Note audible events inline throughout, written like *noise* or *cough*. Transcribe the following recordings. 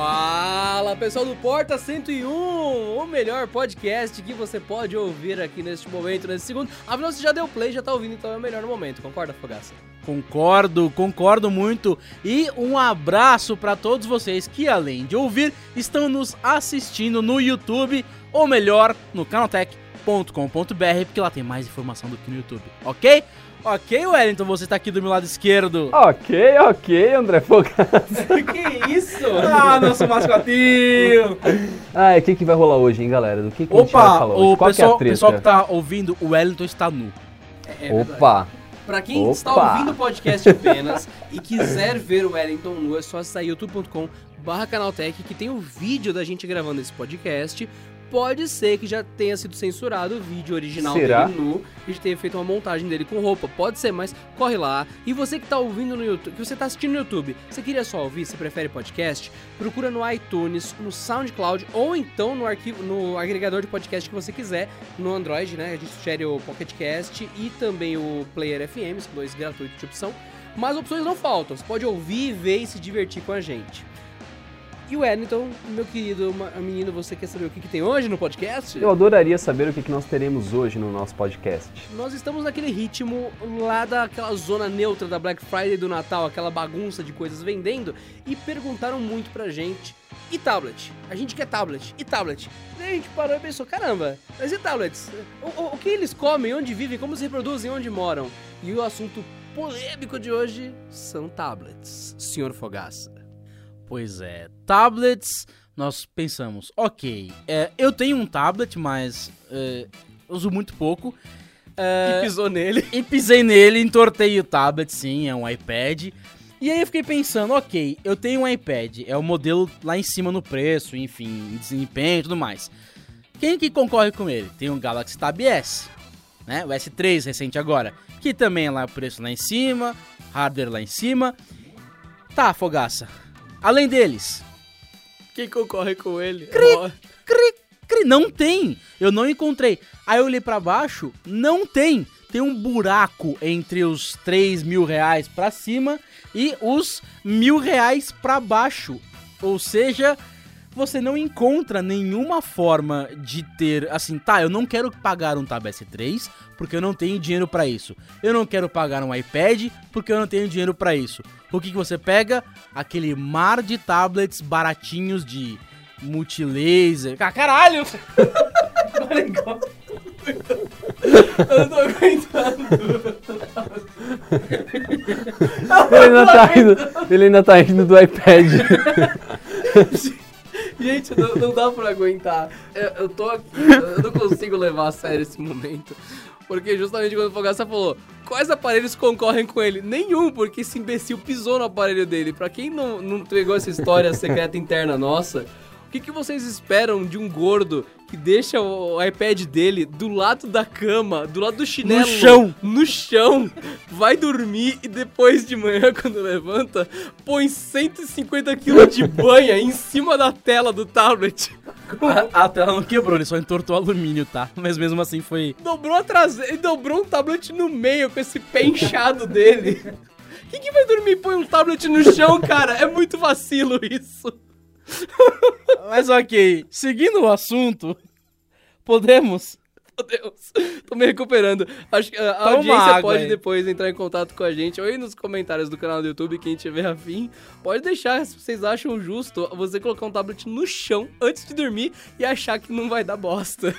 Fala pessoal do Porta 101, o melhor podcast que você pode ouvir aqui neste momento, nesse segundo. Afinal, você já deu play, já tá ouvindo, então é o melhor momento, concorda, Fogaça? Concordo, concordo muito. E um abraço para todos vocês que, além de ouvir, estão nos assistindo no YouTube, ou melhor, no canaltech.com.br, porque lá tem mais informação do que no YouTube, ok? Ok, Wellington, você tá aqui do meu lado esquerdo. Ok, ok, André Fogaça. *laughs* que isso? Ah, nosso mascotinho! ah, o que, que vai rolar hoje, hein, galera? Do que, que a gente vai Opa, falar o hoje? Qual que é pessoal, a treta? pessoal que tá ouvindo, o Wellington está nu. É verdade. Opa! Pra quem Opa. está ouvindo o podcast apenas e quiser ver o Wellington nu, é só acessar youtube.com barra canaltech que tem o vídeo da gente gravando esse podcast. Pode ser que já tenha sido censurado o vídeo original Será? dele nu e tenha feito uma montagem dele com roupa. Pode ser, mas corre lá. E você que tá ouvindo no YouTube, que você tá assistindo no YouTube, você queria só ouvir, você prefere podcast? Procura no iTunes, no SoundCloud ou então no arquivo, no agregador de podcast que você quiser, no Android, né? A gente sugere o Pocket Cast e também o Player FM, são dois gratuitos de opção. Mas opções não faltam, você pode ouvir, ver e se divertir com a gente. E o Wellington, meu querido menino, você quer saber o que, que tem hoje no podcast? Eu adoraria saber o que, que nós teremos hoje no nosso podcast. Nós estamos naquele ritmo lá daquela zona neutra da Black Friday do Natal, aquela bagunça de coisas vendendo, e perguntaram muito pra gente. E tablet? A gente quer tablet. E tablet? Daí a gente parou e pensou, caramba, mas e tablets? O, o- o que eles comem, onde vivem, como se reproduzem, onde moram? E o assunto polêmico de hoje são tablets. Senhor Fogaça. Pois é, tablets, nós pensamos, ok, é, eu tenho um tablet, mas é, uso muito pouco. É, E pisou nele. e pisei nele, entortei o tablet, sim, é um iPad. E aí eu fiquei pensando, ok, eu tenho um iPad, é o modelo lá em cima no preço, enfim, em desempenho e tudo mais. Quem que concorre com ele? Tem o Galaxy Tab S, né? O S3 recente agora, que também é lá o preço lá em cima, hardware lá em cima. Tá, Fogaça. Além deles, Quem concorre com ele? Cri, cri, cri, não tem. Eu não encontrei. Aí eu olhei pra baixo, não tem. Tem um buraco entre os 3 mil reais pra cima e os mil reais pra baixo. Ou seja, você não encontra nenhuma forma de ter, assim, tá, eu não quero pagar um Tab S3 porque eu não tenho dinheiro pra isso. Eu não quero pagar um iPad porque eu não tenho dinheiro pra isso. O que, que você pega? Aquele mar de tablets baratinhos de multilaser. Ah, caralho! *laughs* Eu não tô aguentando. Ele ainda tá rindo, ele ainda tá rindo do iPad. *laughs* Gente, não, não dá pra aguentar. Eu, eu tô aqui, eu não consigo levar a sério esse momento. Porque justamente quando o Fogaça falou, quais aparelhos concorrem com ele? Nenhum, porque esse imbecil pisou no aparelho dele. Pra quem não, não pegou essa história secreta interna nossa, o que, que vocês esperam de um gordo que deixa o iPad dele do lado da cama, do lado do chinelo? chão. No chão. Vai dormir e depois de manhã, *laughs* quando levanta, põe 150 kg de banha em cima da tela do tablet. A, a tela não quebrou, ele só entortou alumínio, tá? Mas mesmo assim foi. Dobrou a traseira e dobrou um tablet no meio com esse pé inchado dele. *laughs* Quem que vai dormir e põe um tablet no chão, cara? É muito vacilo isso. *laughs* Mas ok, seguindo o assunto, podemos. Meu Deus, tô me recuperando. Acho que a Toma audiência água pode aí. depois entrar em contato com a gente ou aí nos comentários do canal do YouTube, quem tiver afim. Pode deixar se vocês acham justo você colocar um tablet no chão antes de dormir e achar que não vai dar bosta.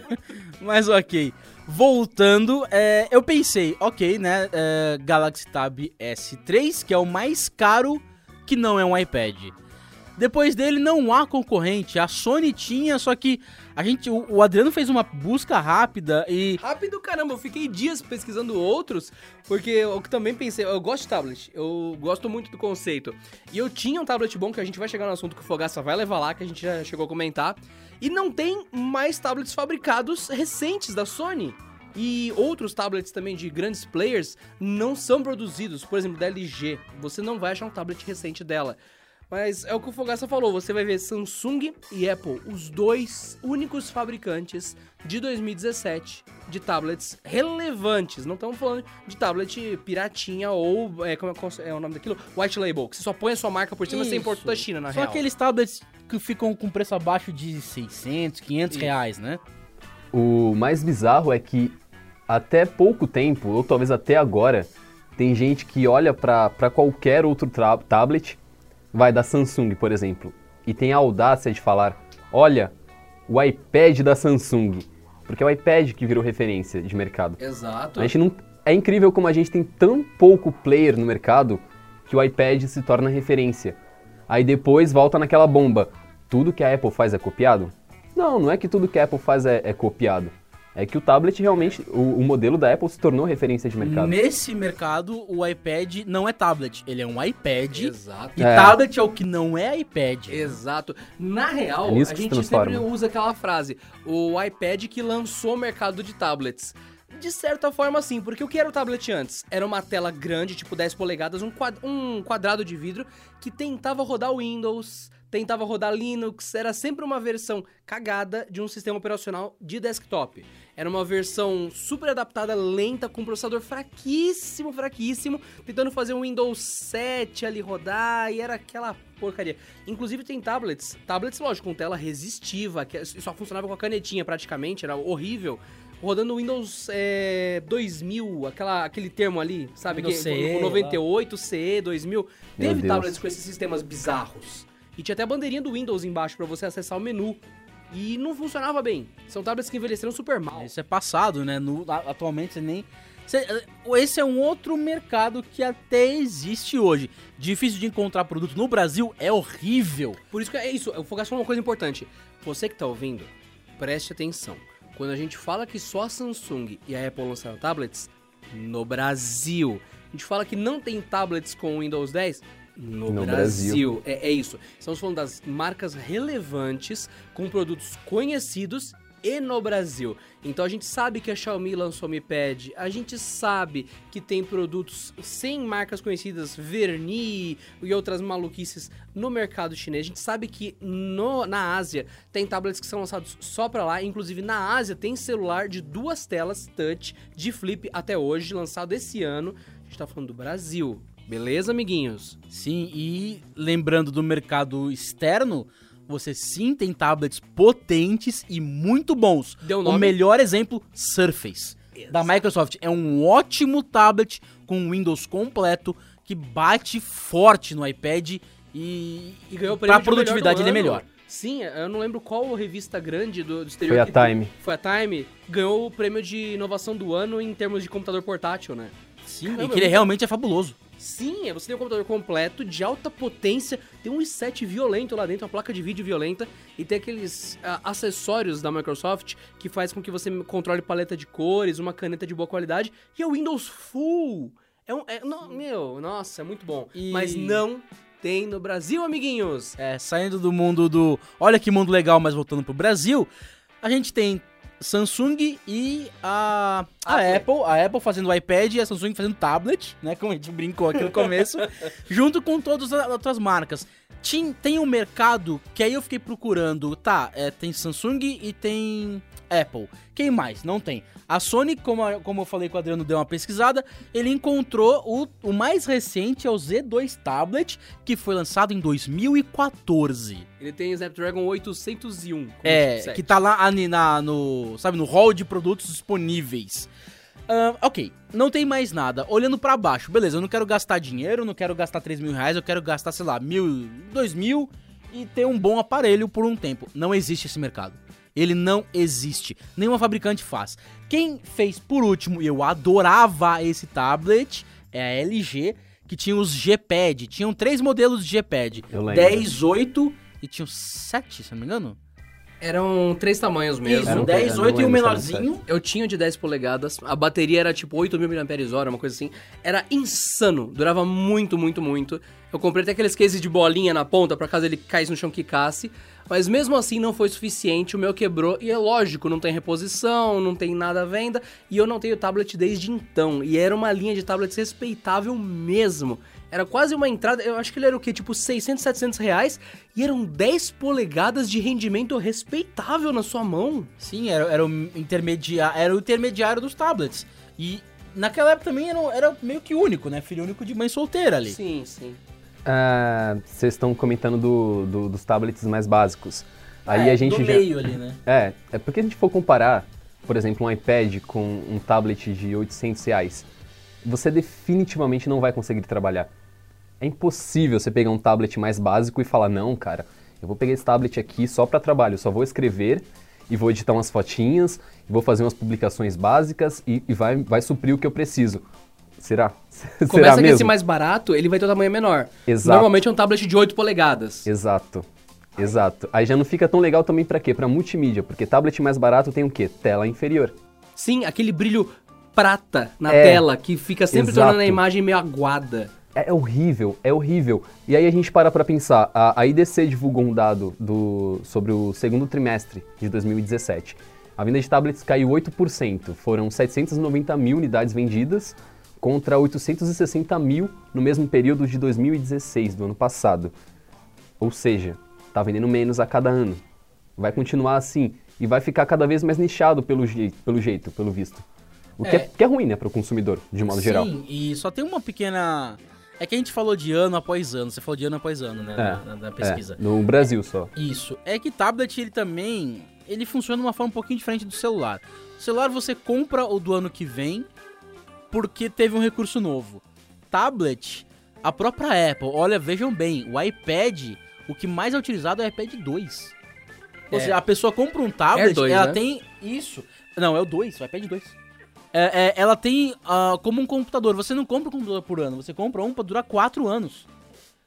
*laughs* Mas ok. Voltando, é, eu pensei, ok, né? é, Galaxy Tab S3, que é o mais caro que não é um iPad. Depois dele não há concorrente. A Sony tinha, só que a gente, o, o Adriano fez uma busca rápida e Rápido, caramba, eu fiquei dias pesquisando outros, porque eu também pensei, eu gosto de tablet, eu gosto muito do conceito. E eu tinha um tablet bom, que a gente vai chegar no assunto que o Fogaça vai levar lá, que a gente já chegou a comentar. E não tem mais tablets fabricados recentes da Sony. E outros tablets também de grandes players não são produzidos, por exemplo, da LG. Você não vai achar um tablet recente dela. Mas é o que o Fogaça falou, você vai ver Samsung e Apple, os dois únicos fabricantes de 2017 de tablets relevantes. Não estamos falando de tablet piratinha ou, é, como é, é o nome daquilo? White Label, que você só põe a sua marca por cima sem importa Isso. da China, na Só real. aqueles tablets que ficam com preço abaixo de 600, 500 Isso. reais, né? O mais bizarro é que até pouco tempo, ou talvez até agora, tem gente que olha pra pra qualquer outro tablet, vai da Samsung, por exemplo, e tem a audácia de falar: olha, o iPad da Samsung. Porque é o iPad que virou referência de mercado. Exato. A gente não. É incrível como a gente tem tão pouco player no mercado que o iPad se torna referência. Aí depois volta naquela bomba. Tudo que a Apple faz é copiado? Não, não é que tudo que a Apple faz é, é copiado. É que o tablet realmente, o, o modelo da Apple se tornou referência de mercado. Nesse mercado, o iPad não é tablet, ele é um iPad. Exato. E É. tablet é o que não é iPad. Exato. Na real, É a se gente sempre transforma. usa aquela frase: o iPad que lançou o mercado de tablets. De certa forma, sim, porque o que era o tablet antes? Era uma tela grande, tipo 10 polegadas, um, um quadrado de vidro que tentava rodar o Windows, tentava rodar Linux, era sempre uma versão cagada de um sistema operacional de desktop. Era uma versão super adaptada, lenta, com um processador fraquíssimo, fraquíssimo, tentando fazer um Windows 7 ali rodar, e era aquela porcaria. Inclusive tem tablets, tablets, lógico, com tela resistiva, que só funcionava com a canetinha praticamente, era horrível. Rodando Windows é, 2000, aquela, aquele termo ali, sabe? Windows que, CE, o 98, CE, 2000. Teve Deus. tablets com esses sistemas bizarros. E tinha até a bandeirinha do Windows embaixo pra você acessar o menu. E não funcionava bem. São tablets que envelheceram super mal. Isso é passado, né? No- atualmente você nem. Cê- esse é um outro mercado que até existe hoje. Difícil de encontrar produto no Brasil é horrível. Por isso que é isso, o Fogaça falou uma coisa importante. Você que tá ouvindo, preste atenção. Quando a gente fala que só a Samsung e a Apple lançaram tablets, no Brasil. A gente fala que não tem tablets com Windows 10, no, No Brasil. É, é isso. Estamos falando das marcas relevantes com produtos conhecidos e no Brasil. Então a gente sabe que a Xiaomi lançou o Mi Pad, a gente sabe que tem produtos sem marcas conhecidas, Verni e outras maluquices no mercado chinês. A gente sabe que no- na Ásia tem tablets que são lançados só pra lá, inclusive na Ásia tem celular de duas telas touch de flip até hoje, lançado esse ano. A gente tá falando do Brasil. Beleza, amiguinhos? Sim, e lembrando do mercado externo, você sim tem tablets potentes e muito bons. Deu o nome? melhor exemplo, Surface, da Microsoft. É um ótimo tablet com Windows completo que bate forte no iPad e, E ganhou o pra prêmio de produtividade ele é melhor. Sim, eu não lembro qual revista grande do, do exterior. Foi a Time. Foi a Time. Ganhou o prêmio de inovação do ano em termos de computador portátil, né? Sim, Caramba, e que ele realmente é fabuloso. Sim, é, você tem um computador completo, de alta potência, tem um i7 violento lá dentro, uma placa de vídeo violenta, e tem aqueles ah, acessórios da Microsoft que faz com que você controle paleta de cores, uma caneta de boa qualidade, e é o Windows Full. É um, é- não, meu, nossa, é muito bom. E- Mas não tem no Brasil, amiguinhos. É, saindo do mundo do. Olha que mundo legal, mas voltando pro Brasil, a gente tem Samsung e a, a Apple. Apple. A Apple fazendo iPad e a Samsung fazendo tablet, né? Como a gente brincou aqui no começo, *laughs* junto com todas as outras marcas. Tim- Tem um mercado que aí eu fiquei procurando. Tá, é, tem Samsung e tem Apple. Quem mais? Não tem. A Sony, como, a- como eu falei com o Adriano, deu uma pesquisada. Ele encontrou o, o mais recente, é o Z2 Tablet, que foi lançado em 2014. Ele tem Snapdragon 801. com É, chipset. que tá lá ani- na, no, sabe, no hall de produtos disponíveis. Ahn, ok, não tem mais nada. Olhando pra baixo, beleza, eu não quero gastar dinheiro, não quero gastar 3 mil reais, eu quero gastar, sei lá, mil, dois mil e ter um bom aparelho por um tempo. Não existe esse mercado. Ele não existe. Nenhuma fabricante faz. Quem fez por último, e eu adorava esse tablet, é a LG, que tinha os G-Pad. Tinham três modelos de G-Pad. Eu lembro. 10, 8 e tinham 7, se não me engano. Eram três tamanhos mesmo. Isso, Era um 10, pe- eu 8 e um menorzinho. Eu tinha de 10 polegadas, a bateria era tipo 8 mil mAh, uma coisa assim. Era insano, durava muito, muito, muito. Eu comprei até aqueles cases de bolinha na ponta, pra caso ele caísse no chão que quicasse. Mas mesmo assim não foi suficiente, o meu quebrou e é lógico, não tem reposição, não tem nada à venda e eu não tenho tablet desde então. E era uma linha de tablets respeitável mesmo. Era quase uma entrada, eu acho que ele era o quê? Tipo 600, 700 reais e eram 10 polegadas de rendimento respeitável na sua mão. Sim, era, era, o, intermedia era o intermediário dos tablets. E naquela época também era, era meio que único, né? Filho único de mãe solteira ali. Sim, sim. Ah, Vocês estão comentando do- do- dos tablets mais básicos. Aí É, a gente do já. meio ali, né? É, é porque a gente for comparar, por exemplo, um iPad com um tablet de 800 reais, você definitivamente não vai conseguir trabalhar. É impossível você pegar um tablet mais básico e falar, não, cara, eu vou pegar esse tablet aqui só para trabalho, eu só vou escrever e vou editar umas fotinhas, vou fazer umas publicações básicas e, e vai, vai suprir o que eu preciso. Será? *laughs* Será Começa que mesmo? esse mais barato, ele vai ter um tamanho menor. Exato. Normalmente é um tablet de 8 polegadas. Exato. Exato. Aí já não fica tão legal também pra quê? Pra multimídia, porque tablet mais barato tem o quê? Tela inferior. Sim, aquele brilho prata na É, tela que fica sempre exato. tornando a imagem meio aguada. É horrível, é horrível. E aí a gente para pra pensar, a, a IDC divulgou um dado do, sobre o segundo trimestre de 2017. A venda de tablets caiu 8%, foram 790 mil unidades vendidas contra 860 mil no mesmo período de 2016, do ano passado. Ou seja, tá vendendo menos a cada ano. Vai continuar assim e vai ficar cada vez mais nichado pelo, jeito, pelo jeito, pelo visto. O que é, É. que é ruim, né, pro consumidor, de modo Sim, geral. e só tem uma pequena... É que a gente falou de ano após ano, você falou de ano após ano, né, na, na- na pesquisa. É, no Brasil só. Isso. É que tablet, ele também, ele funciona de uma forma um pouquinho diferente do celular. O celular você compra o do ano que vem porque teve um recurso novo. Tablet, a própria Apple, olha, vejam bem, o iPad, o que mais é utilizado é o iPad 2. Ou É. seja, a pessoa compra um tablet, 2, ela né? tem isso. Não, é o 2, o iPad 2. É, é, ela tem ah, como um computador. Você não compra um computador por ano, você compra um pra durar 4 anos.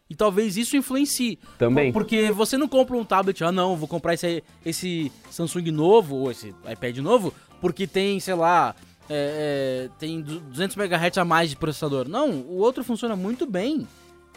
E talvez isso influencie. Também. Porque você não compra um tablet, ah não, vou comprar esse, esse Samsung novo, ou esse iPad novo, porque tem, sei lá, é, é, tem du- 200 MHz a mais de processador. Não, o outro funciona muito bem.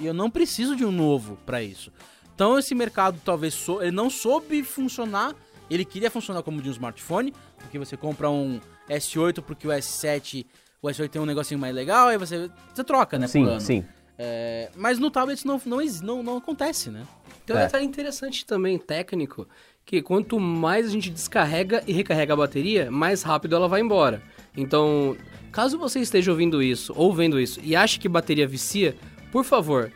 E eu não preciso de um novo pra isso. Então esse mercado talvez sou, ele não soube funcionar. Ele queria funcionar como de um smartphone, porque você compra um S8 porque o S7, o S8 tem um negocinho mais legal, aí você, você troca, né, Sim, sim. É, mas no tablet isso não, não, não, não acontece, né? Tem um É. detalhe interessante também, técnico, que quanto mais a gente descarrega e recarrega a bateria, mais rápido ela vai embora. Então, caso você esteja ouvindo isso ou vendo isso e ache que bateria vicia, por favor,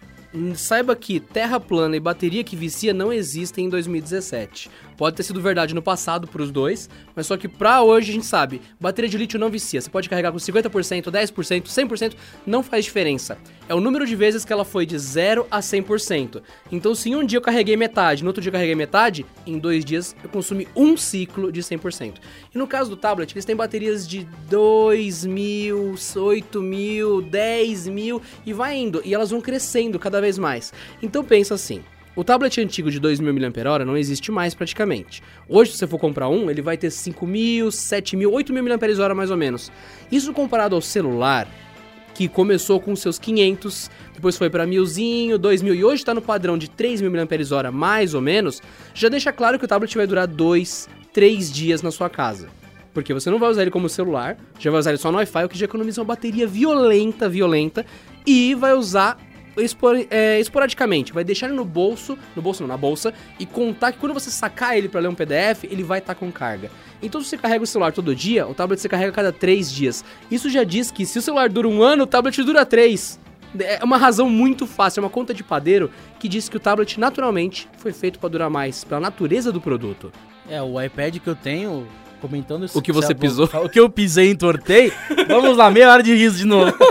saiba que terra plana e bateria que vicia não existem em 2017. Pode ter sido verdade no passado para os dois, mas só que pra hoje a gente sabe, bateria de lítio não vicia. Você pode carregar com 50%, 10%, 100%, não faz diferença. É o número de vezes que ela foi de 0 a 100%. Então, se um dia eu carreguei metade, no outro dia eu carreguei metade, em dois dias eu consumi um ciclo de 100%. E no caso do tablet, eles têm baterias de 2 mil, 8 mil, 10 mil e vai indo. E elas vão crescendo cada vez mais. Então pensa assim. O tablet antigo de 2.000 mAh não existe mais praticamente. Hoje, se você for comprar um, ele vai ter 5.000, 7.000, 8.000 mAh mais ou menos. Isso comparado ao celular, que começou com seus 500, depois foi para 1000zinho, 2000 e hoje está no padrão de 3.000 mAh mais ou menos, já deixa claro que o tablet vai durar 2, 3 dias na sua casa. Porque você não vai usar ele como celular, já vai usar ele só no Wi-Fi, o que já economiza uma bateria violenta, violenta, e vai usar espor- é, esporadicamente, vai deixar ele no bolso, no bolso não, na bolsa, e contar que quando você sacar ele para ler um PDF, ele vai estar com carga. Então se você carrega o celular todo dia, o tablet você carrega a cada 3 dias. Isso já diz que se o celular dura um ano, o tablet dura 3. É uma razão muito fácil, é uma conta de padeiro que diz que o tablet naturalmente foi feito para durar mais, pela natureza do produto. É, o iPad que eu tenho, comentando isso. O que você pisou. *laughs* O que eu pisei e entortei. Vamos lá, meia hora de riso de novo. *laughs*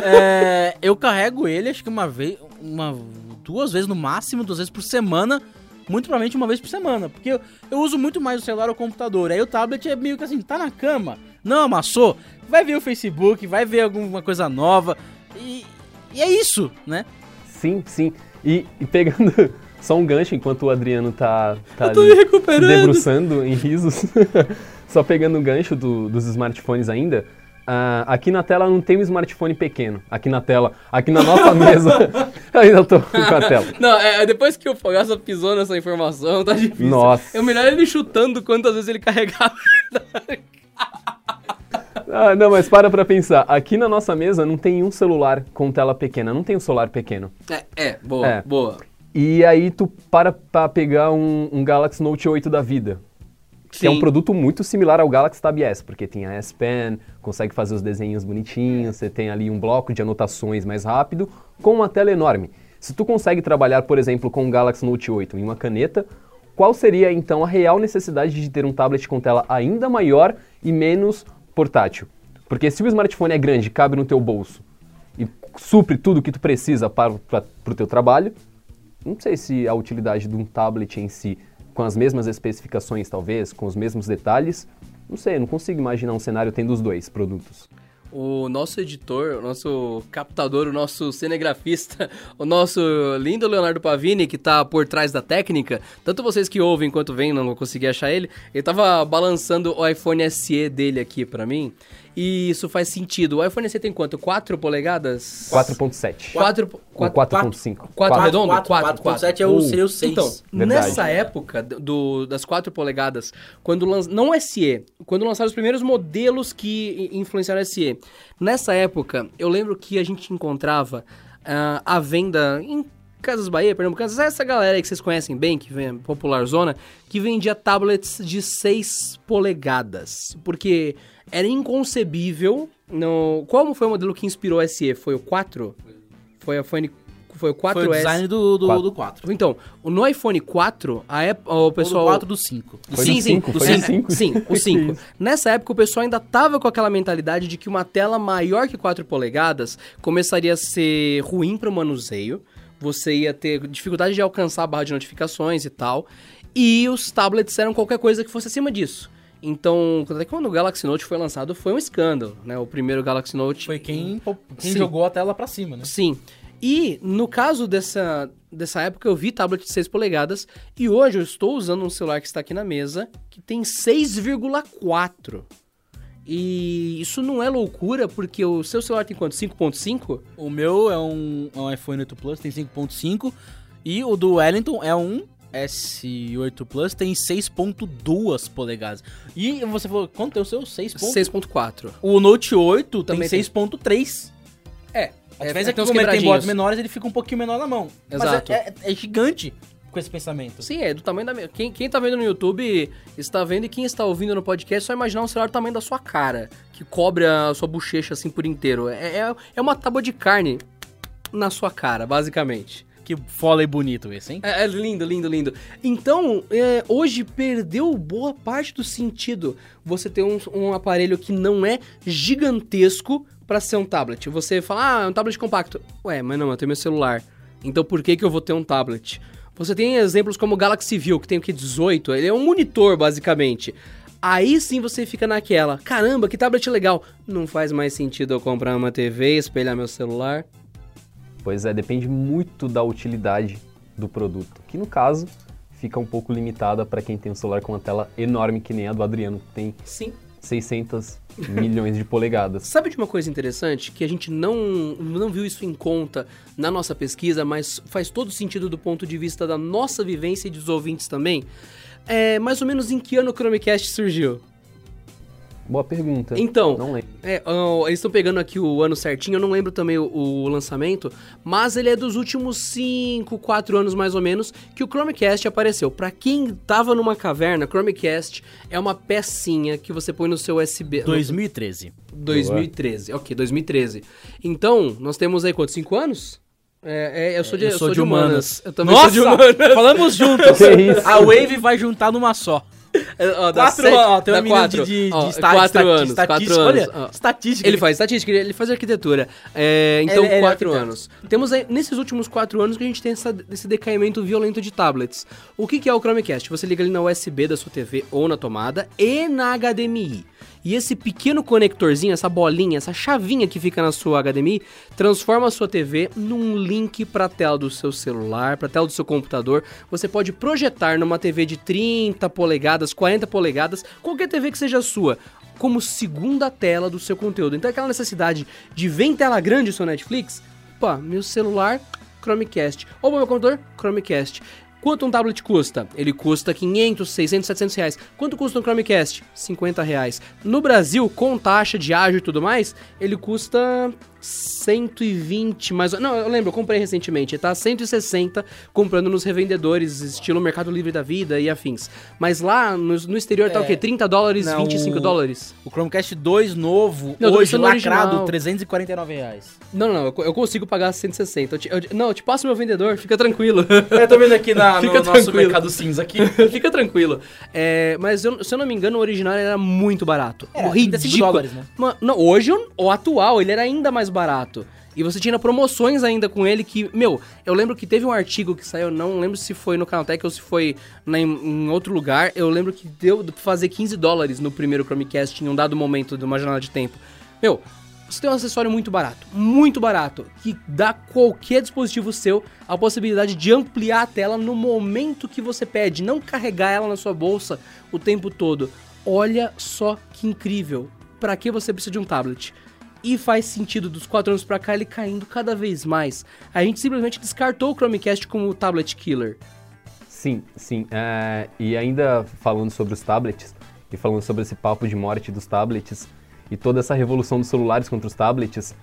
É, eu carrego ele, acho que uma vez, uma, duas vezes no máximo, duas vezes por semana. Muito provavelmente uma vez por semana. Porque eu, eu uso muito mais o celular ou o computador. Aí o tablet é meio que assim, tá na cama, não amassou, vai ver o Facebook, vai ver alguma coisa nova. E, e é isso, né? Sim, sim. E, e pegando só um gancho enquanto o Adriano tá, tá tô ali me recuperando. se debruçando em risos, *laughs* só pegando o gancho do- dos smartphones ainda, ah, aqui na tela não tem um smartphone pequeno. Aqui na tela, aqui na nossa *laughs* mesa. *laughs* eu ainda tô com a tela. Não, é, depois que o Fogaça pisou nessa informação, tá difícil. Nossa. É melhor ele chutando quantas vezes ele carregava. Ah, não, mas para pra pensar. Aqui na nossa mesa não tem um celular com tela pequena, não tem um celular pequeno. é, é, boa, É. boa. E aí tu para pra pegar um, um Galaxy Note 8 da vida. Que é um Sim. produto muito similar ao Galaxy Tab S, porque tem a S Pen, consegue fazer os desenhos bonitinhos, você tem ali um bloco de anotações mais rápido, com uma tela enorme. Se tu consegue trabalhar, por exemplo, com o Galaxy Note 8 em uma caneta, qual seria então a real necessidade de ter um tablet com tela ainda maior e menos portátil? Porque se o smartphone é grande, cabe no teu bolso e supre tudo o que tu precisa para, para, o teu trabalho, não sei se a utilidade de um tablet em si, com as mesmas especificações talvez, com os mesmos detalhes, não sei, não consigo imaginar um cenário tendo os dois produtos. O nosso editor, o nosso captador, o nosso cinegrafista, *laughs* o nosso lindo Leonardo Pavini, que tá por trás da técnica, tanto vocês que ouvem quanto veem, não vou conseguir achar ele, ele tava balançando o iPhone SE dele aqui pra mim, e isso faz sentido. O iPhone SE tem quanto? 4 polegadas? 4.7. 4, Ou 4.5. 4 redondo? 4, 4, 4.7 é o, seria o 6. Então, Verdade. nessa época do, das 4 polegadas, quando lanç... não o SE, quando lançaram os primeiros modelos que influenciaram o SE, nessa época, eu lembro que a gente encontrava ah, a venda em Casas Bahia, Pernambucanas, essa galera aí que vocês conhecem bem, que vem popular zona, que vendia tablets de 6 polegadas, porque era inconcebível, no... qual foi o modelo que inspirou o SE? Foi o 4? Foi o iPhone... Foi o 4S? Foi o design do, do, Quatro. do 4. Então, no iPhone 4, a época, o pessoal... Ou do 4 do 5. Foi sim, do sim, cinco, do foi do cinco. cinco. Sim, o Que *laughs* 5. isso. Nessa época, o pessoal ainda tava com aquela mentalidade de que uma tela maior que 4 polegadas começaria a ser ruim para o manuseio. Você ia ter dificuldade de alcançar a barra de notificações e tal. E os tablets eram qualquer coisa que fosse acima disso. Então, até quando o Galaxy Note foi lançado, foi um escândalo, né? O primeiro Galaxy Note. Foi quem, quem Sim. jogou a tela pra cima, né? Sim. E no caso dessa, dessa época eu vi tablet de 6 polegadas e hoje eu estou usando um celular que está aqui na mesa que tem 6,4. E isso não é loucura porque o seu celular tem quanto? 5.5? O meu é um, é um iPhone 8 Plus, tem 5.5. E o do Wellington é um S8 Plus, tem 6.2 polegadas. E você falou, quanto é o seu? 6. ponto- 6.4. O Note 8 Também tem tem. 6.3. É. A é, diferença é, que tem uns como ele tem bordas menores, ele fica um pouquinho menor na mão. Exato. Mas é, é- é gigante com esse pensamento. Sim, é do tamanho da. Quem, quem tá vendo no YouTube está vendo, e quem está ouvindo no podcast, só imaginar um celular do tamanho da sua cara, que cobre a sua bochecha assim por inteiro. É, é, é uma tábua de carne na sua cara, basicamente. Que e bonito esse, hein? É, é lindo, lindo, lindo. Então, é, hoje perdeu boa parte do sentido você ter um, um aparelho que não é gigantesco pra ser um tablet. Você fala, ah, é um tablet compacto. Ué, mas não, eu tenho meu celular. Então por que, que eu vou ter um tablet? Você tem exemplos como o Galaxy View, que tem o que? 18? Ele é um monitor, basicamente. Aí sim você fica naquela, caramba, que tablet legal. Não faz mais sentido eu comprar uma TV, espelhar meu celular. Pois é, depende muito da utilidade do produto, que no caso fica um pouco limitada para quem tem um celular com uma tela enorme que nem a do Adriano, que tem Sim. 600 milhões de polegadas. *laughs* Sabe de uma coisa interessante? Que a gente não, não viu isso em conta na nossa pesquisa, mas faz todo sentido do ponto de vista da nossa vivência e dos ouvintes também. É mais ou menos em que ano o Chromecast surgiu? Boa pergunta. Então, Não lembro. É, ó, eles estão pegando aqui o ano certinho, eu não lembro também o, o lançamento, mas ele é dos últimos 5, 4 anos mais ou menos que o Chromecast apareceu. Pra quem tava numa caverna, Chromecast é uma pecinha que você põe no seu USB. 2013. 2013, ok, 2013. Então, nós temos aí quantos? 5 anos? É, é, eu sou de, eu sou de humanas. Eu também Nossa, sou de humanas. falamos juntos. *laughs* A Wave vai juntar numa só. É, ó, Quatro sete- anos, ó, tem um menino quatro. de, de, Ó, quatro anos, estatística. quatro anos. Olha, ó. estatística. Ele faz estatística, ele ele faz arquitetura. É, então, Ele- ele é quatro arquiteto. anos. Temos aí, nesses últimos quatro anos que a gente tem essa- esse decaimento violento de tablets. O que, que é o Chromecast? Você liga ali na USB da sua TV ou na tomada e na HDMI. E esse pequeno conectorzinho, essa bolinha, essa chavinha que fica na sua HDMI, transforma a sua TV num link para a tela do seu celular, para a tela do seu computador. Você pode projetar numa TV de 30 polegadas, 40 polegadas, qualquer TV que seja sua, como segunda tela do seu conteúdo. Então aquela necessidade de ver em tela grande o seu Netflix, pá, meu celular, Chromecast. Ou meu computador, Chromecast. Quanto um tablet custa? Ele custa 500, 600, 700 reais. Quanto custa um Chromecast? 50 reais. No Brasil, com taxa de ágio e tudo mais, ele custa 120, mais Não, eu lembro, eu comprei recentemente, tá 160 comprando nos revendedores, estilo Mercado Livre da Vida e afins. Mas lá no, no exterior tá o É. quê? 30 dólares, Não, 25 o- dólares? O Chromecast 2 novo, Não, hoje lacrado, original. 349 reais. Não, não, eu, eu consigo pagar 160. Eu te- eu não, eu te passo meu vendedor, fica tranquilo. Eu tô vendo aqui na, *laughs* Fica no nosso tranquilo. mercado cinza aqui. *laughs* Fica tranquilo. É, mas eu- se eu não me engano, o original era muito barato. Era, ridículo. 35 dólares, né? Ma- não, hoje, o atual, ele era ainda mais barato. E você tinha promoções ainda com ele que, meu, eu lembro que teve um artigo que saiu, não lembro se foi no Canaltech ou se foi na- em, outro lugar. Eu lembro que deu pra fazer 15 dólares no primeiro Chromecast em um dado momento de uma janela de tempo. Meu, você tem um acessório muito barato, muito barato, que dá qualquer dispositivo seu a possibilidade de ampliar a tela no momento que você pede, não carregar ela na sua bolsa o tempo todo. Olha só que incrível. Pra que você precisa de um tablet? E faz sentido dos 4 anos pra cá ele caindo cada vez mais. A gente simplesmente descartou o Chromecast como o tablet killer. Sim, sim. É, e ainda falando sobre os tablets, e falando sobre esse papo de morte dos tablets, e toda essa revolução dos celulares contra os tablets,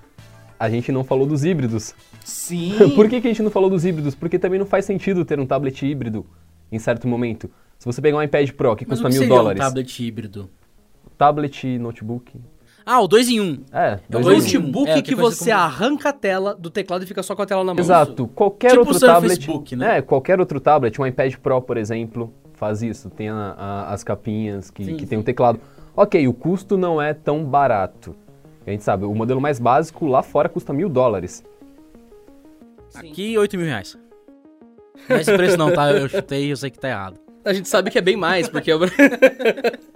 a gente não falou dos híbridos. Sim. *laughs* Por que, que a gente não falou dos híbridos? Porque também não faz sentido ter um tablet híbrido em certo momento. Se você pegar um iPad Pro que Mas custa o que mil seria dólares, um tablet híbrido? tablet e notebook. Ah, o 2 em 1. Um. É, É um um. um. notebook É, que você como- arranca a tela do teclado e fica só com a tela na mão. Exato. Qualquer Tipo outro o tablet. Book, né? É, qualquer outro tablet, um iPad Pro, por exemplo, faz isso. Tem a- a- as capinhas que, Sim, que sim. tem o teclado. Ok, o custo não é tão barato. A gente sabe, o modelo mais básico lá fora custa mil dólares. Aqui, 8 mil reais. Não é esse preço não, tá? Eu chutei, eu sei que tá errado. A gente sabe que é bem mais, porque eu... *laughs*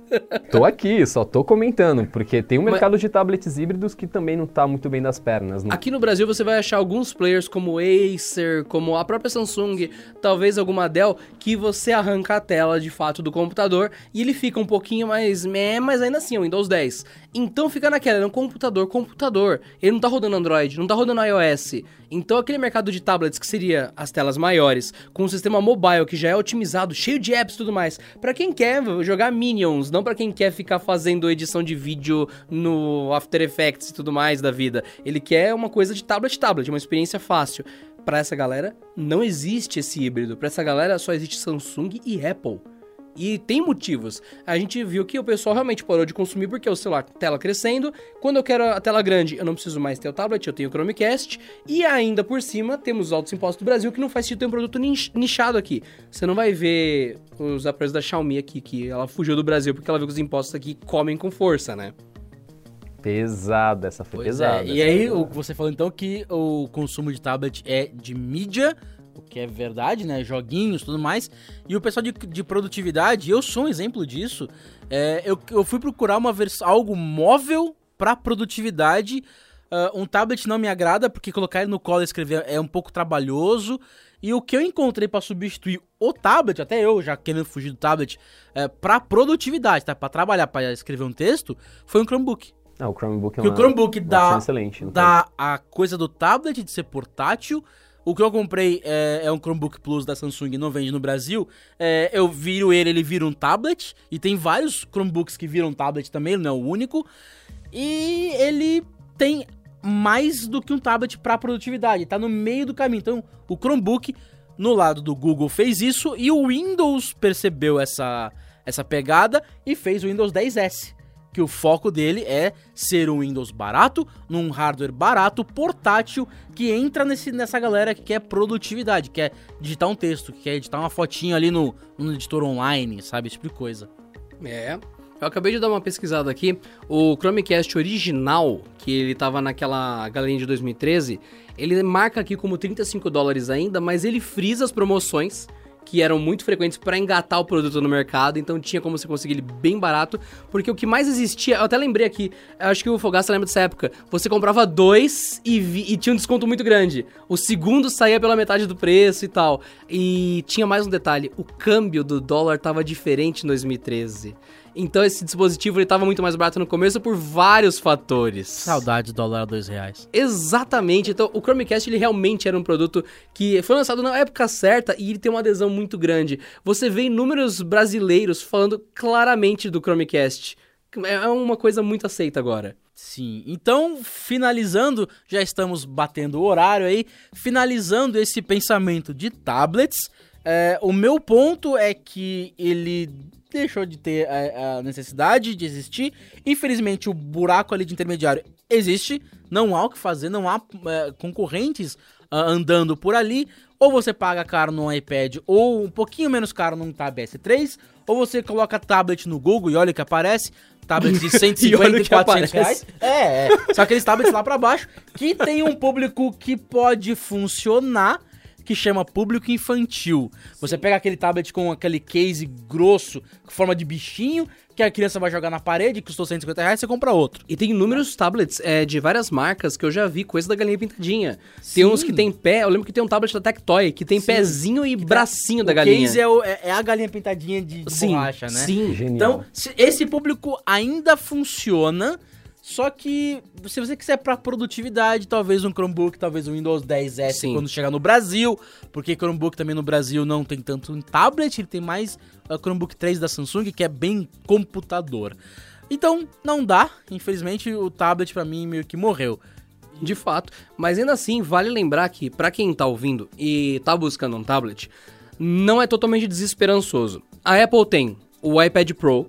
*laughs* Tô aqui, só tô comentando, porque tem um Mas- mercado de tablets híbridos que também não tá muito bem das pernas. Né? Aqui no Brasil você vai achar alguns players como Acer, como a própria Samsung, talvez alguma Dell, que você arranca a tela de fato do computador e ele fica um pouquinho mais meh, mas ainda assim é o Windows 10. Então fica naquela, é um computador, computador. Ele não tá rodando Android, não tá rodando iOS. Então aquele mercado de tablets que seria as telas maiores, com um sistema mobile que já é otimizado, cheio de apps e tudo mais, Pra quem quer jogar Minions, não pra quem quer ficar fazendo edição de vídeo no After Effects e tudo mais da vida. Ele quer uma coisa de tablet tablet, uma experiência fácil. Pra essa galera não existe esse híbrido. Pra essa galera só existe Samsung e Apple. E tem motivos. A gente viu que o pessoal realmente parou de consumir porque o celular tela crescendo. Quando eu quero a tela grande, eu não preciso mais ter o tablet, eu tenho o Chromecast. E ainda por cima, temos os altos impostos do Brasil que não faz sentido ter um produto nich- nichado aqui. Você não vai ver os aparelhos da Xiaomi aqui, que ela fugiu do Brasil porque ela viu que os impostos aqui comem com força, né? Pesada, essa foi Pois pesada. é, e aí, o que você falou então que o consumo de tablet é de mídia, o que é verdade, né? Joguinhos e tudo mais. E o pessoal de, de produtividade, eu sou um exemplo disso. É, eu, eu fui procurar uma vers algo móvel pra produtividade. Ah, um tablet não me agrada, porque colocar ele no colo e escrever é um pouco trabalhoso. E o que eu encontrei pra substituir o tablet, até eu já querendo fugir do tablet, é, pra produtividade, tá? Pra trabalhar, pra escrever um texto, foi um Chromebook. Ah, o Chromebook é uma, o Chromebook uma dá, excelente. dá a coisa do tablet de ser portátil. O que eu comprei é, é um Chromebook Plus da Samsung, não vende no Brasil. É, eu viro ele, ele vira um tablet. E tem vários Chromebooks que viram tablet também, ele não é o único. E ele tem mais do que um tablet para produtividade, tá no meio do caminho. Então, o Chromebook no lado do Google fez isso e o Windows percebeu essa, essa pegada e fez o Windows 10S. Que o foco dele é ser um Windows barato, num hardware barato, portátil, que entra nesse, nessa galera que quer produtividade, quer digitar um texto, que quer editar uma fotinha ali no, no editor online, sabe? Esse tipo de coisa. É. Eu acabei de dar uma pesquisada aqui. O Chromecast original, que ele tava naquela galerinha de 2013, ele marca aqui como 35 dólares ainda, mas ele frisa as promoções que eram muito frequentes para engatar o produto no mercado, então tinha como você conseguir ele bem barato, porque o que mais existia, eu até lembrei aqui, acho que o Fogaça lembra dessa época, você comprava dois e, vi, e tinha um desconto muito grande. O segundo saía pela metade do preço e tal. E tinha mais um detalhe, o câmbio do dólar tava diferente em 2013. Então esse dispositivo ele tava muito mais barato no começo por vários fatores. Saudade do dólar a dois reais. Exatamente. Então, o Chromecast ele realmente era um produto que foi lançado na época certa e ele tem uma adesão muito grande. Você vê inúmeros brasileiros falando claramente do Chromecast. É uma coisa muito aceita agora. Sim. Então, finalizando, já estamos batendo o horário aí, finalizando esse pensamento de tablets. É, o meu ponto é que ele deixou de ter a, a, necessidade de existir. Infelizmente, o buraco ali de intermediário existe. Não há o que fazer, não há é, concorrentes uh, andando por ali. Ou você paga caro no iPad, ou um pouquinho menos caro num Tab S3, ou você coloca tablet no Google e olha o que aparece. Tablet de *laughs* 150 e 400 reais. É, é. Só aqueles tablets lá para baixo, que tem um público que pode funcionar, que chama público infantil. Você pega aquele tablet com aquele case grosso, com forma de bichinho, que a criança vai jogar na parede, que custou 150 reais, você compra outro. E tem inúmeros tablets é, de várias marcas que eu já vi, coisa da galinha pintadinha. Sim. Tem uns que tem pé, eu lembro que tem um tablet da Tectoy, que tem Sim. pezinho e que bracinho tá, da galinha. O case é, o, é, é, a galinha pintadinha de, de Sim. borracha, né? Sim, Genial. Então, esse público ainda funciona só que se você quiser para produtividade, talvez um Chromebook, talvez um Windows 10S Sim. quando chegar no Brasil, porque Chromebook também no Brasil não tem tanto em tablet, ele tem mais o Chromebook 3 da Samsung, que é bem computador. Então, não dá, infelizmente o tablet para mim meio que morreu. De fato, mas ainda assim vale lembrar que para quem tá ouvindo e tá buscando um tablet, não é totalmente desesperançoso. A Apple tem o iPad Pro,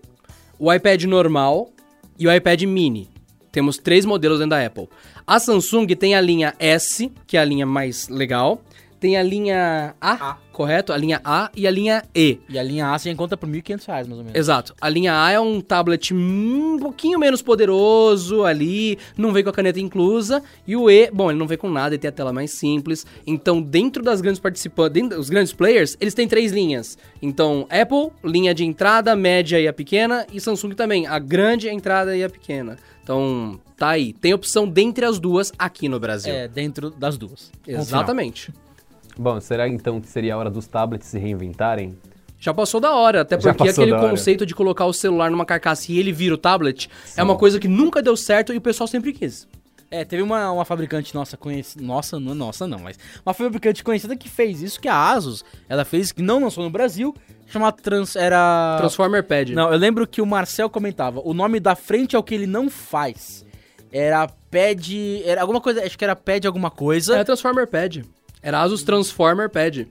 o iPad normal e o iPad mini. Temos três modelos dentro da Apple. A Samsung tem a linha S, que é a linha mais legal. Tem a linha A, A, correto? A linha A e a linha E. E a linha A você encontra por R$ 1.500, mais ou menos. Exato. A linha A é um tablet um pouquinho menos poderoso ali, não vem com a caneta inclusa. E o E, bom, ele não vem com nada, ele tem a tela mais simples. Então, dentro das grandes participantes, os grandes players, eles têm três linhas. Então, Apple, linha de entrada, média e a pequena. E Samsung também, a grande, a entrada e a pequena. Então, tá aí. Tem opção dentre as duas aqui no Brasil. É, dentro das duas. Exatamente. Bom, será então que seria a hora dos tablets se reinventarem? Já passou da hora, até porque aquele conceito de colocar o celular numa carcaça e ele vira o tablet Sim. é uma coisa que nunca deu certo e o pessoal sempre quis. É, teve uma, uma fabricante nossa conhecida. Nossa, não é nossa, não, mas. Uma fabricante conhecida que fez isso, que é a Asus. Ela fez, que não lançou no Brasil, chamada Trans. Era. Transformer Pad. Não, eu lembro que o Marcel comentava. O nome da frente é o que ele não faz. Era Pad. Era alguma coisa. Acho que era Pad alguma coisa. Era Transformer Pad. Era Asus Transformer Pad.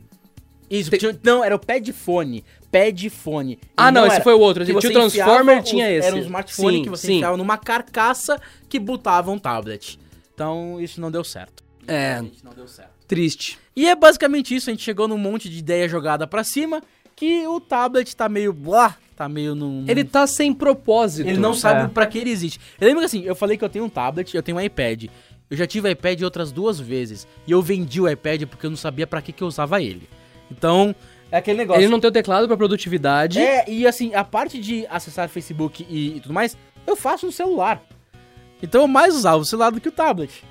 Isso, Tem... não, era o Padfone. Padfone. Ah, não, não esse foi o outro. Tinha o Transformer, tinha esse. Era um smartphone sim, que você sim. enfiava numa carcaça que botava um tablet. Então, isso não deu certo. É. Não deu certo. Triste. E é basicamente isso. A gente chegou num monte de ideia jogada pra cima que o tablet tá meio. Blá, tá meio num. Ele tá sem propósito. Ele não sabe é. para que ele existe. Eu lembro que assim, eu falei que eu tenho um tablet, eu tenho um iPad. Eu já tive iPad outras duas vezes. E eu vendi o iPad porque eu não sabia para que, que eu usava ele. Então, é aquele negócio. Ele não tem o teclado para produtividade. É, e assim, a parte de acessar Facebook e, e tudo mais, eu faço no celular. Então eu mais usava o celular do que o tablet.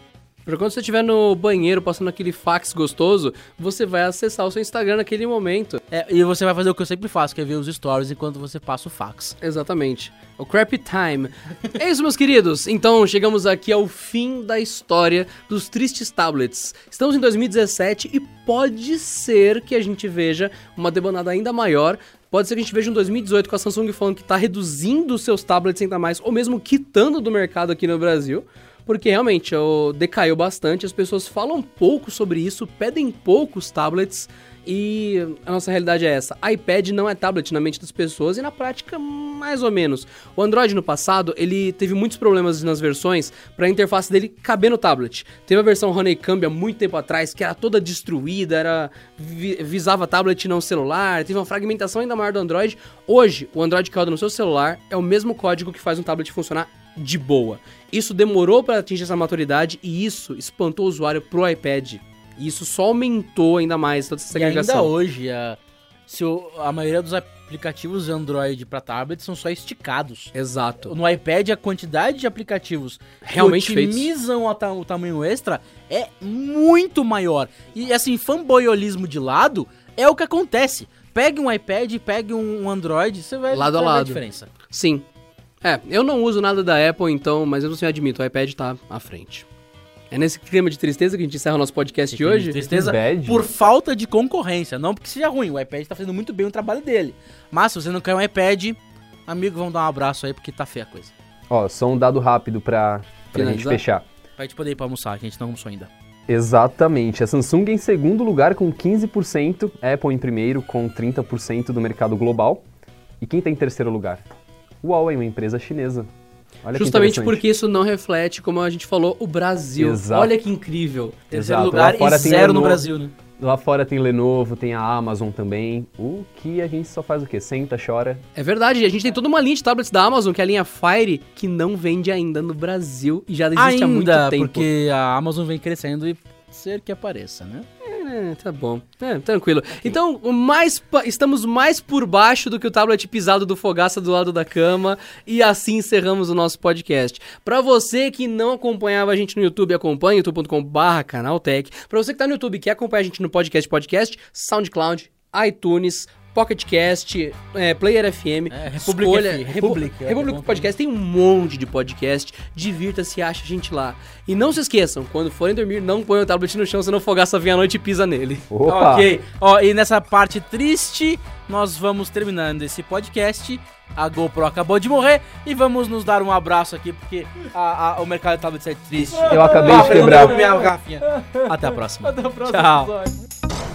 Pra quando você estiver no banheiro passando aquele fax gostoso, você vai acessar o seu Instagram naquele momento. É, e você vai fazer o que eu sempre faço, que é ver os stories enquanto você passa o fax. Exatamente. O Crappy Time. *laughs* é isso, meus queridos. Então, chegamos aqui ao fim da história dos tristes tablets. Estamos em 2017 e pode ser que a gente veja uma debandada ainda maior Pode ser que a gente veja um 2018 com a Samsung falando que está reduzindo os seus tablets ainda mais, ou mesmo quitando do mercado aqui no Brasil porque realmente o, decaiu bastante, as pessoas falam pouco sobre isso, pedem poucos tablets e a nossa realidade é essa. iPad não é tablet na mente das pessoas e na prática mais ou menos. O Android no passado, ele teve muitos problemas nas versões para a interface dele caber no tablet. Teve a versão Honeycomb há muito tempo atrás que era toda destruída, era visava tablet não celular, teve uma fragmentação ainda maior do Android. Hoje, o Android que roda no seu celular é o mesmo código que faz um tablet funcionar de boa. Isso demorou para atingir essa maturidade e isso espantou o usuário pro iPad. E isso só aumentou ainda mais toda essa segregação. E ainda hoje, a, se o- a maioria dos aplicativos Android para tablet são só esticados. Exato. No iPad, a quantidade de aplicativos Realmente que otimizam ta- o tamanho extra é muito maior. E assim, fanboyolismo de lado é o que acontece. Pegue um iPad, pegue um Android, você vai, Lado a ver a lado. diferença. Sim. É, eu não uso nada da Apple, então, mas eu não sei, admito, o iPad tá à frente. É nesse clima de tristeza que a gente encerra o nosso podcast de hoje? Tristeza Bad. por falta de concorrência. Não porque seja ruim, o iPad tá fazendo muito bem o trabalho dele. Mas se você não quer um iPad, amigo, vamos dar um abraço aí porque tá feia a coisa. Ó, só um dado rápido pra, pra gente fechar. Pra gente poder ir pra almoçar, que a gente não almoçou ainda. Exatamente. A Samsung em segundo lugar com 15%, Apple em primeiro com 30% do mercado global. E quem tá em terceiro lugar? Huawei, uma empresa chinesa. Olha que Justamente porque isso não reflete, como a gente falou, o Brasil. Exato. Olha que incrível. Terceiro Exato, lugar lá fora e tem zero no Lenovo. Brasil, né? Lá fora tem Lenovo, tem a Amazon também. O que a gente só faz o quê? Senta, chora. É verdade, a gente tem toda uma linha de tablets da Amazon, que é a linha Fire, que não vende ainda no Brasil e já existe há muito Ainda, tempo. porque a Amazon vem crescendo e ser que apareça, né? É, tá bom. É, tranquilo. Então, mais estamos mais por baixo do que o tablet pisado do Fogaça do lado da cama. E assim encerramos o nosso podcast. Pra você que não acompanhava a gente no YouTube, acompanhe youtube.com.br canaltech. Pra você que tá no YouTube e quer acompanhar a gente no podcast podcast, SoundCloud, iTunes, PocketCast, é, Player FM, É, Republic escolha, F, Repu- Republic, é, Republic bom Podcast tem um monte de podcast. Divirta-se, acha a gente lá. E não se esqueçam, quando forem dormir, não ponham o tablet no chão, senão o Fogaça vem à noite e pisa nele. Opa! Ok. Ó, e nessa parte triste, nós vamos terminando esse podcast. A GoPro acabou de morrer e vamos nos dar um abraço aqui, porque a- a- o mercado de tablets é triste. Eu acabei Ah, de quebrar. minha garrafinha. Até a próxima. Até a próxima Tchau. episódio.